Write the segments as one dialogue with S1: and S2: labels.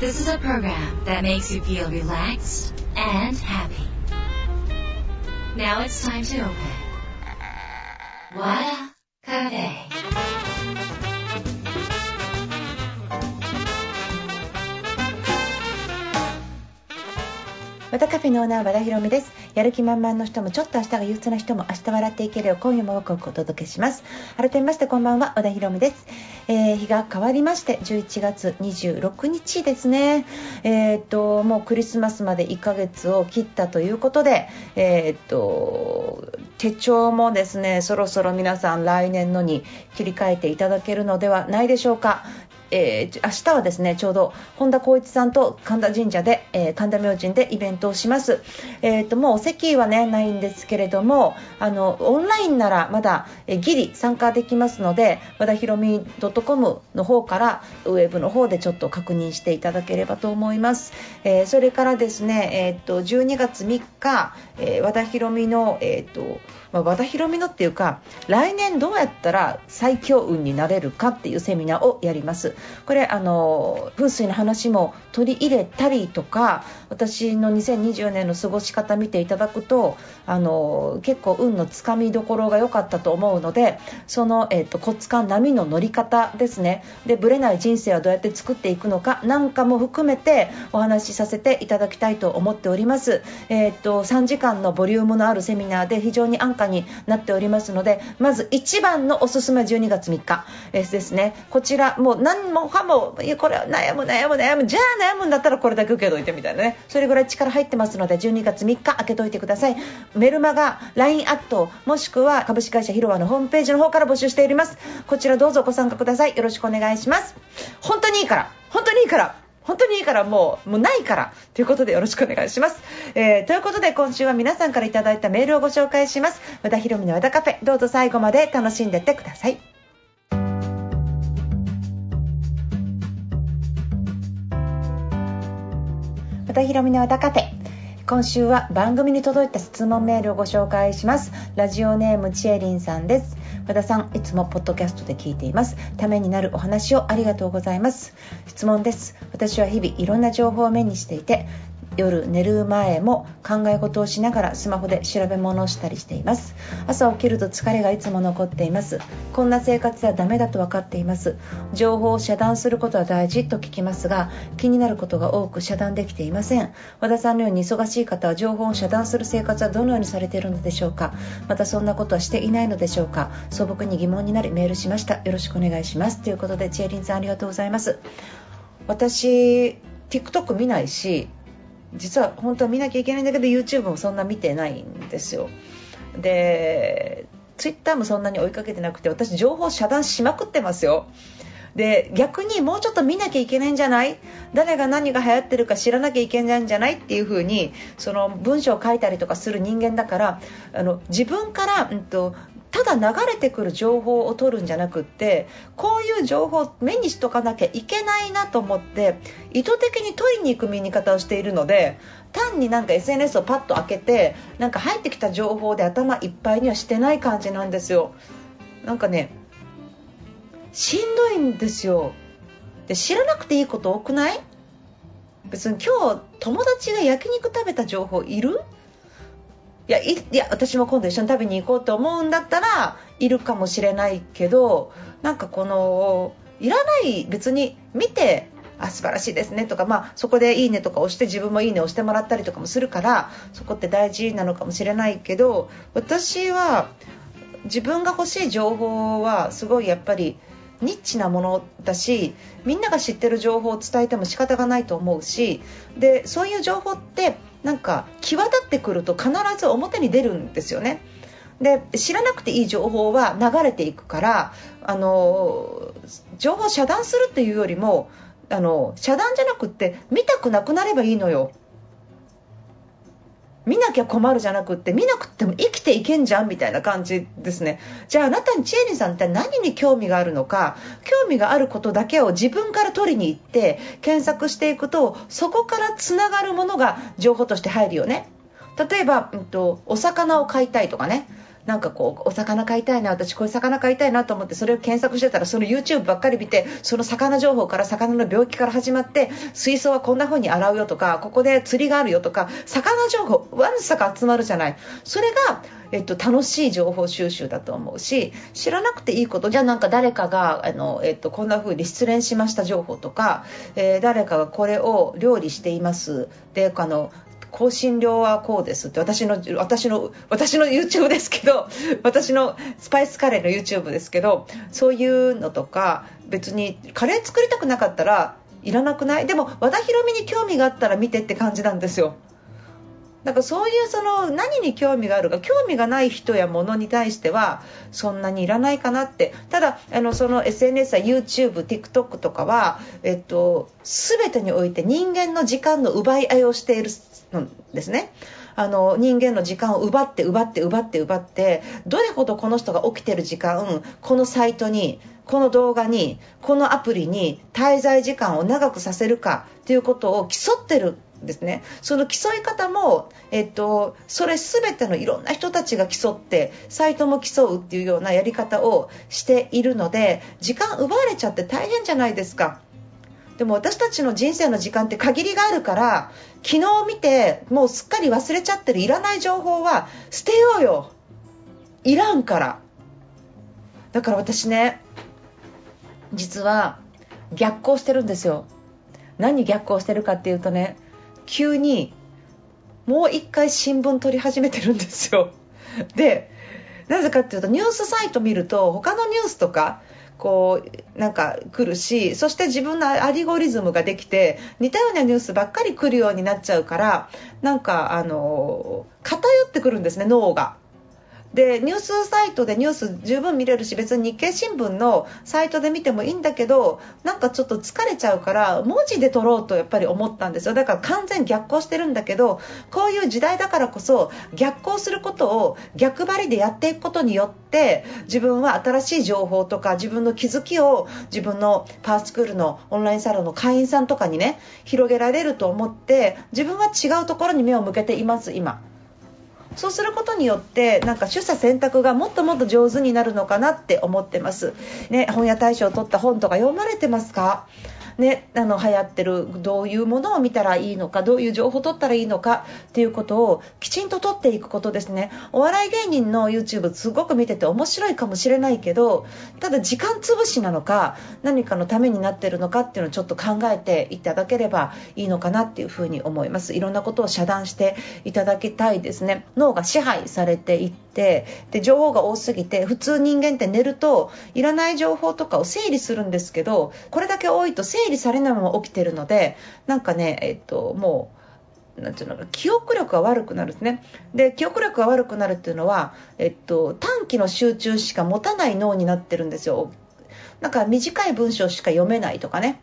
S1: This is a program that makes you feel relaxed and happy. Now it's time to open. Wada Cafe.
S2: 和田カフェのオーナー和田博美です やる気満々の人もちょっと明日が憂鬱な人も明日笑っていけるよう今夜もワクワクお届けします。改めましてこんばんは和田博美です、えー日が変わりまして11月26日ですね。えーっともうクリスマスまで1ヶ月を切ったということでえーっと手帳もですねそろそろ皆さん来年のに切り替えていただけるのではないでしょうか。えー明日はですねちょうど本田光一さんと神田神社で、えー神田明神でイベントをします、えー、ともうお席はねないんですけれどもあのオンラインならまだ、えーギリ参加できますので和田ひろみ .com の方からウェブの方でちょっと確認していただければと思います、えーそれからですね、えー、と12月3日、えー和田ひろみの、えーとまあ、和田ひろみのっていうか来年どうやったら最強運になれるかっていうセミナーをやります。これあの風水の話も取り入れたりとか私の2024年の過ごし方見ていただくとあの結構運のつかみどころが良かったと思うのでその、えっとコツ感波の乗り方ですね。でぶれない人生はどうやって作っていくのかなんかも含めてお話しさせていただきたいと思っております、えっと3時間のボリュームのあるセミナーで非常に安価になっておりますのでまず一番のおすすめは12月3日。えですね。こちらもう何もかもいやこれは悩む悩む悩む。じゃあ悩むんだったらこれだけ受けといてみたいなね。それぐらい力入ってますので12月3日開けといてください。メルマガ LINE アットもしくは株式会社広和のホームページの方から募集しております。こちらどうぞご参加ください。よろしくお願いします。本当にいいから。本当にいいから。本当にいいからもうもうないからということでよろしくお願いします、えーということで今週は皆さんからいただいたメールをご紹介します。和田ひろみの和田カフェどうぞ最後まで楽しんでってください。和田ひろみの和田カフェ。今週は番組に届いた質問メールをご紹介します。ラジオネームちえりんさんです。和田さんいつもポッドキャストで聞いています。ためになるお話をありがとうございます。質問です。私は日々いろんな情報を目にしていて夜寝る前も考え事をしながらスマホで調べ物をしたりしています。朝起きると疲れがいつも残っています。こんな生活ではダメだと分かっています。情報を遮断することは大事と聞きますが気になることが多く遮断できていません。和田さんのように忙しい方は情報を遮断する生活はどのようにされているのでしょうか。またそんなことはしていないのでしょうか。素朴に疑問になりメールしました。よろしくお願いします。ということでチエリンさんありがとうございます。私 TikTok 見ないし実は本当は見なきゃいけないんだけど YouTube もそんな見てないんですよ。で Twitter もそんなに追いかけてなくて私情報遮断しまくってますよ。で逆にもうちょっと見なきゃいけないんじゃない？誰が何が流行ってるか知らなきゃいけないんじゃないっていう風にその文章を書いたりとかする人間だからあの自分から、うん、とただ流れてくる情報を取るんじゃなくってこういう情報を目にしとかなきゃいけないなと思って意図的に取りに行く見に方をしているので単になんか SNS をパッと開けてなんか入ってきた情報で頭いっぱいにはしてない感じなんですよ。なんかねしんどいんですよ。で知らなくていいこと多くない？別に今日友達が焼肉食べた情報いる？いやいや私も今度一緒に食べに行こうと思うんだったらいるかもしれないけどなんかこのいらない別に見てあ素晴らしいですねとか、まあ、そこでいいねとか押して自分もいいね押してもらったりとかもするからそこって大事なのかもしれないけど私は自分が欲しい情報はすごいやっぱりニッチなものだしみんなが知ってる情報を伝えても仕方がないと思うしでそういう情報ってなんか際立ってくると必ず表に出るんですよね。で知らなくていい情報は流れていくからあの情報を遮断するっていうよりもあの遮断じゃなくって見たくなくなればいいのよ。見なきゃ困るじゃなくって見なくても生きていけんじゃんみたいな感じですね。じゃああなたにチエリンさんって何に興味があるのか興味があることだけを自分から取りに行って検索していくとそこからつながるものが情報として入るよね。例えば、うんと、お魚を買いたいとかね。なんかこうお魚買いたいな私こういう魚買いたいなと思ってそれを検索してたらその YouTube ばっかり見てその魚情報から魚の病気から始まって水槽はこんな風に洗うよとかここで釣りがあるよとか魚情報わんさか集まるじゃない。それがえっと、楽しい情報収集だと思うし知らなくていいことじゃあなんか誰かがあの、えっと、こんな風に失恋しました情報とか、えー、誰かがこれを料理しています。であの香辛料はこうですって私の私の私の YouTube ですけど私のスパイスカレーの YouTube ですけどそういうのとか別にカレー作りたくなかったらいらなくない？でも和田ヒ美に興味があったら見てって感じなんですよ。だかそういうその何に興味があるか興味がない人やものに対してはそんなにいらないかなってただあのその SNS や YouTube、TikTok とかは、えっと、全てにおいて人間の時間の奪い合いをしているんですね。あの人間の時間を奪って奪って奪って奪ってどれほどこの人が起きてる時間このサイトにこの動画にこのアプリに滞在時間を長くさせるかということを競ってるですね。その競い方も、えっと、それ全てのいろんな人たちが競ってサイトも競うっていうようなやり方をしているので時間奪われちゃって大変じゃないですか。でも私たちの人生の時間って限りがあるから昨日見てもうすっかり忘れちゃってるいらない情報は捨てようよ。いらんから。だから私ね実は逆行してるんですよ。何逆行してるかっていうとね急にもう一回新聞取り始めてるんですよ でなぜかっていうとニュースサイト見ると他のニュースとかこうなんか来るしそして自分のアリゴリズムができて似たようなニュースばっかり来るようになっちゃうからなんかあの偏ってくるんですね脳が。でニュースサイトでニュース十分見れるし別に日経新聞のサイトで見てもいいんだけどなんかちょっと疲れちゃうから文字で撮ろうとやっぱり思ったんですよだから完全逆行してるんだけどこういう時代だからこそ逆行することを逆張りでやっていくことによって自分は新しい情報とか自分の気づきを自分のパースクールのオンラインサロンの会員さんとかにね広げられると思って自分は違うところに目を向けています今。そうすることによってなんか取捨選択がもっともっと上手になるのかなって思ってます。ね、本屋大賞を取った本とか読まれてますか？ね、あの流行ってるどういうものを見たらいいのかどういう情報を取ったらいいのかっていうことをきちんと取っていくことですね。お笑い芸人の YouTube すごく見てて面白いかもしれないけどただ時間潰しなのか何かのためになってるのかっていうのをちょっと考えていただければいいのかなっていうふうに思います。いろんなことを遮断していただきたいですね。脳が支配されていってで情報が多すぎて普通人間って寝るといらない情報とかを整理するんですけどこれだけ多いと整理理されないまま起きてるのでなんかね、えっと、もうなんていうの記憶力が悪くなるんですね。で記憶力が悪くなるっていうのは、えっと、短期の集中しか持たない脳になってるんですよ。なんか短い文章しか読めないとかね。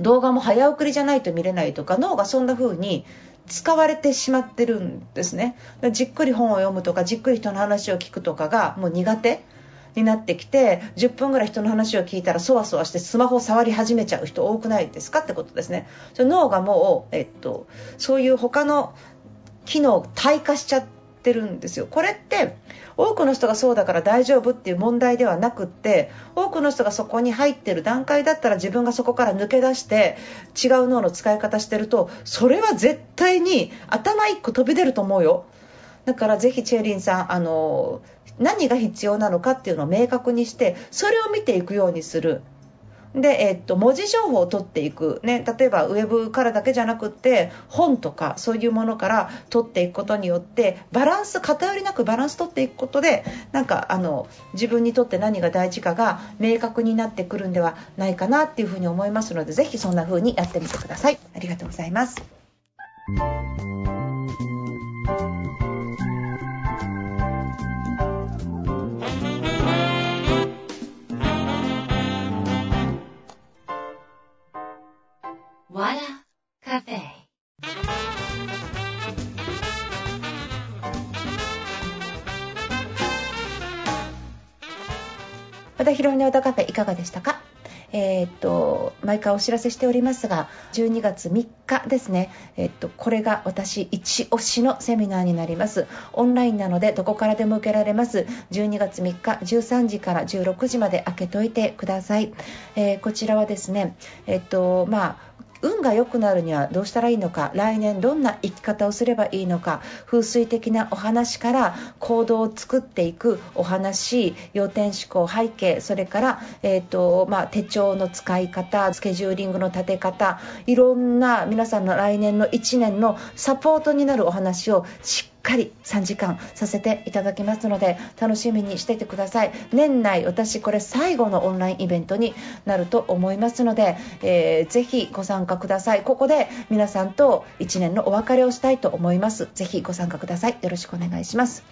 S2: 動画も早送りじゃないと見れないとか脳がそんな風に使われてしまってるんですね。じっくり本を読むとかじっくり人の話を聞くとかがもう苦手。になってきて10分ぐらい人の話を聞いたらそわそわしてスマホを触り始めちゃう人多くないですかってことですね。そ脳がもう、えっと、そういう他の機能を退化しちゃってるんですよ。これって多くの人がそうだから大丈夫っていう問題ではなくって多くの人がそこに入ってる段階だったら自分がそこから抜け出して違う脳の使い方してるとそれは絶対に頭1個飛び出ると思うよ。だからぜひチェリンさんあの何が必要なのかっていうのを明確にしてそれを見ていくようにする。で、えっと、文字情報を取っていく、ね、例えばウェブからだけじゃなくて本とかそういうものから取っていくことによってバランス偏りなくバランス取っていくことでなんかあの自分にとって何が大事かが明確になってくるんではないかなっていうふうに思いますのでぜひそんな風にやってみてください。ありがとうございます。田博美の歌カフェいかがでしたか？えー、っと毎回お知らせしておりますが12月3日ですね、えー、っとこれが私一押しのセミナーになります。オンラインなのでどこからでも受けられます。12月3日13時から16時まで開けといてください、えー、こちらはですねえっとまあ運が良くなるにはどうしたらいいのか来年どんな生き方をすればいいのか風水的なお話から行動を作っていくお話要点思考背景それから、えーとまあ、手帳の使い方スケジューリングの立て方いろんな皆さんの来年の1年のサポートになるお話をしっかり3時間させていただきますので楽しみにしていてください。年内私これ最後のオンラインイベントになると思いますので、えー、ぜひご参加ください。ここで皆さんと1年のお別れをしたいと思います。ぜひご参加ください。よろしくお願いします、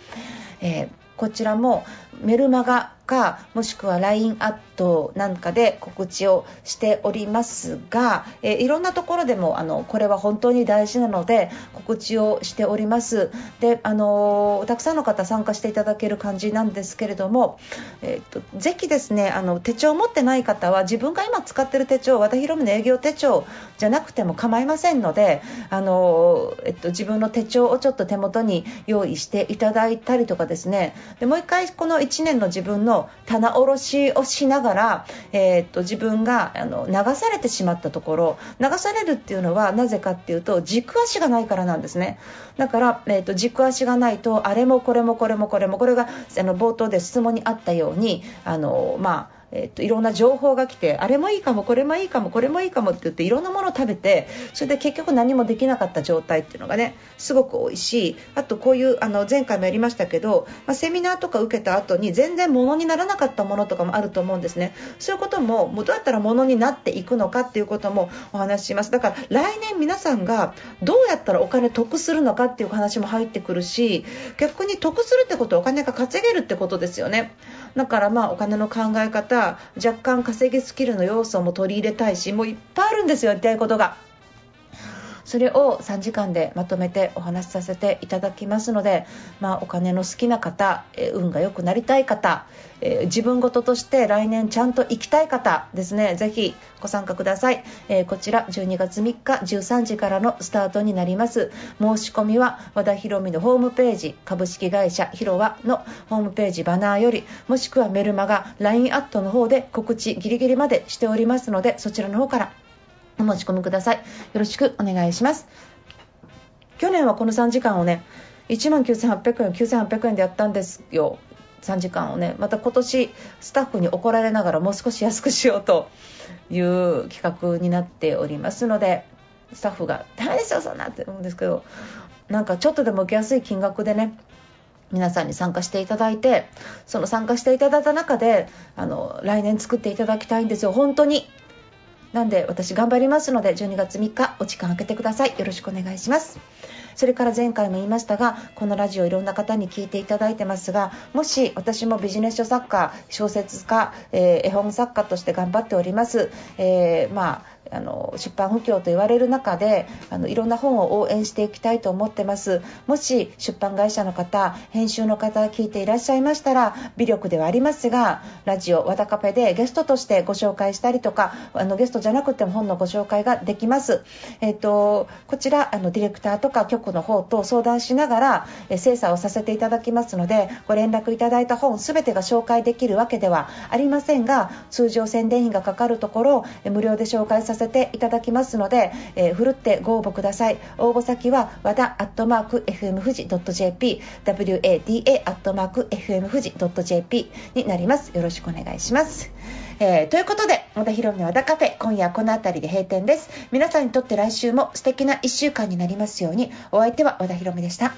S2: えー、こちらもメルマガかもしくは LINE アットなんかで告知をしておりますが、え、いろんなところでもあのこれは本当に大事なので告知をしております。であの、たくさんの方参加していただける感じなんですけれども、えーと、ぜひですねあの手帳を持ってない方は自分が今使っている手帳和田博美の営業手帳じゃなくても構いませんのであの、えっと、自分の手帳をちょっと手元に用意していただいたりとかですねでもう一回この1年の自分の棚卸しをしながら、えー、っと自分があの流されてしまったところ流されるっていうのはなぜかっていうと軸足がないからなんですね。だから、えー、っと軸足がないとあれもこれもこれもこれもこれがあの冒頭で質問にあったようにあのまあえっと、いろんな情報が来てあれもいいかもこれもいいかもこれもいいかもって言っていろんなものを食べてそれで結局何もできなかった状態っていうのがねすごく多いしあとこういうあの前回もやりましたけど、まあ、セミナーとか受けた後に全然物にならなかったものとかもあると思うんですね。そういうことももうどうやったら物になっていくのかっていうこともお話しします。だから来年皆さんがどうやったらお金得するのかっていう話も入ってくるし逆に得するってことはお金が稼げるってことですよね。だからまあお金の考え方若干稼ぎスキルの要素も取り入れたいしもういっぱいあるんですよやりたいことが。それを3時間でまとめてお話しさせていただきますので、まあ、お金の好きな方、え運が良くなりたい方、え自分事として来年ちゃんと生きたい方ですね。ぜひご参加ください、えこちら12月3日13時からのスタートになります。申し込みは和田博美のホームページ株式会社ひろわのホームページバナーよりもしくはメルマガ LINE アットの方で告知ギリギリまでしておりますのでそちらの方からお持ち込みください。よろしくお願いします。去年はこの3時間をね、1万9800円、9800円でやったんですよ。3時間をねまた今年スタッフに怒られながらもう少し安くしようという企画になっておりますのでスタッフが「ダメですよそんな」って思うんですけどなんかちょっとでも受けやすい金額でね皆さんに参加していただいてその参加していただいた中であの来年作っていただきたいんですよ本当になんで私頑張りますので12月3日お時間空けてください。よろしくお願いします。それから前回も言いましたがこのラジオいろんな方に聞いていただいてますがもし私もビジネス書作家小説家、えー、絵本作家として頑張っております、えー、まああの出版不況と言われる中であのいろんな本を応援していきたいと思ってます。もし出版会社の方編集の方聞いていらっしゃいましたら微力ではありますがラジオ和田カフェでゲストとしてご紹介したりとかあのゲストじゃなくても本のご紹介ができます、えーと、こちらあのディレクターとか局の方と相談しながら、え精査をさせていただきますのでご連絡いただいた本全てが紹介できるわけではありませんが通常宣伝費がかかるところ無料で紹介させてさせていただきますので、えー、ふるってご応募ください応募先は和田アットマーク FM 富士 .jp wada アットマーク FM 富士 .jp になりますよろしくお願いしますえー、ということで、和田博美の和田カフェ、今夜この辺りで閉店です。皆さんにとって来週も素敵な1週間になりますように、お相手は和田博美でした。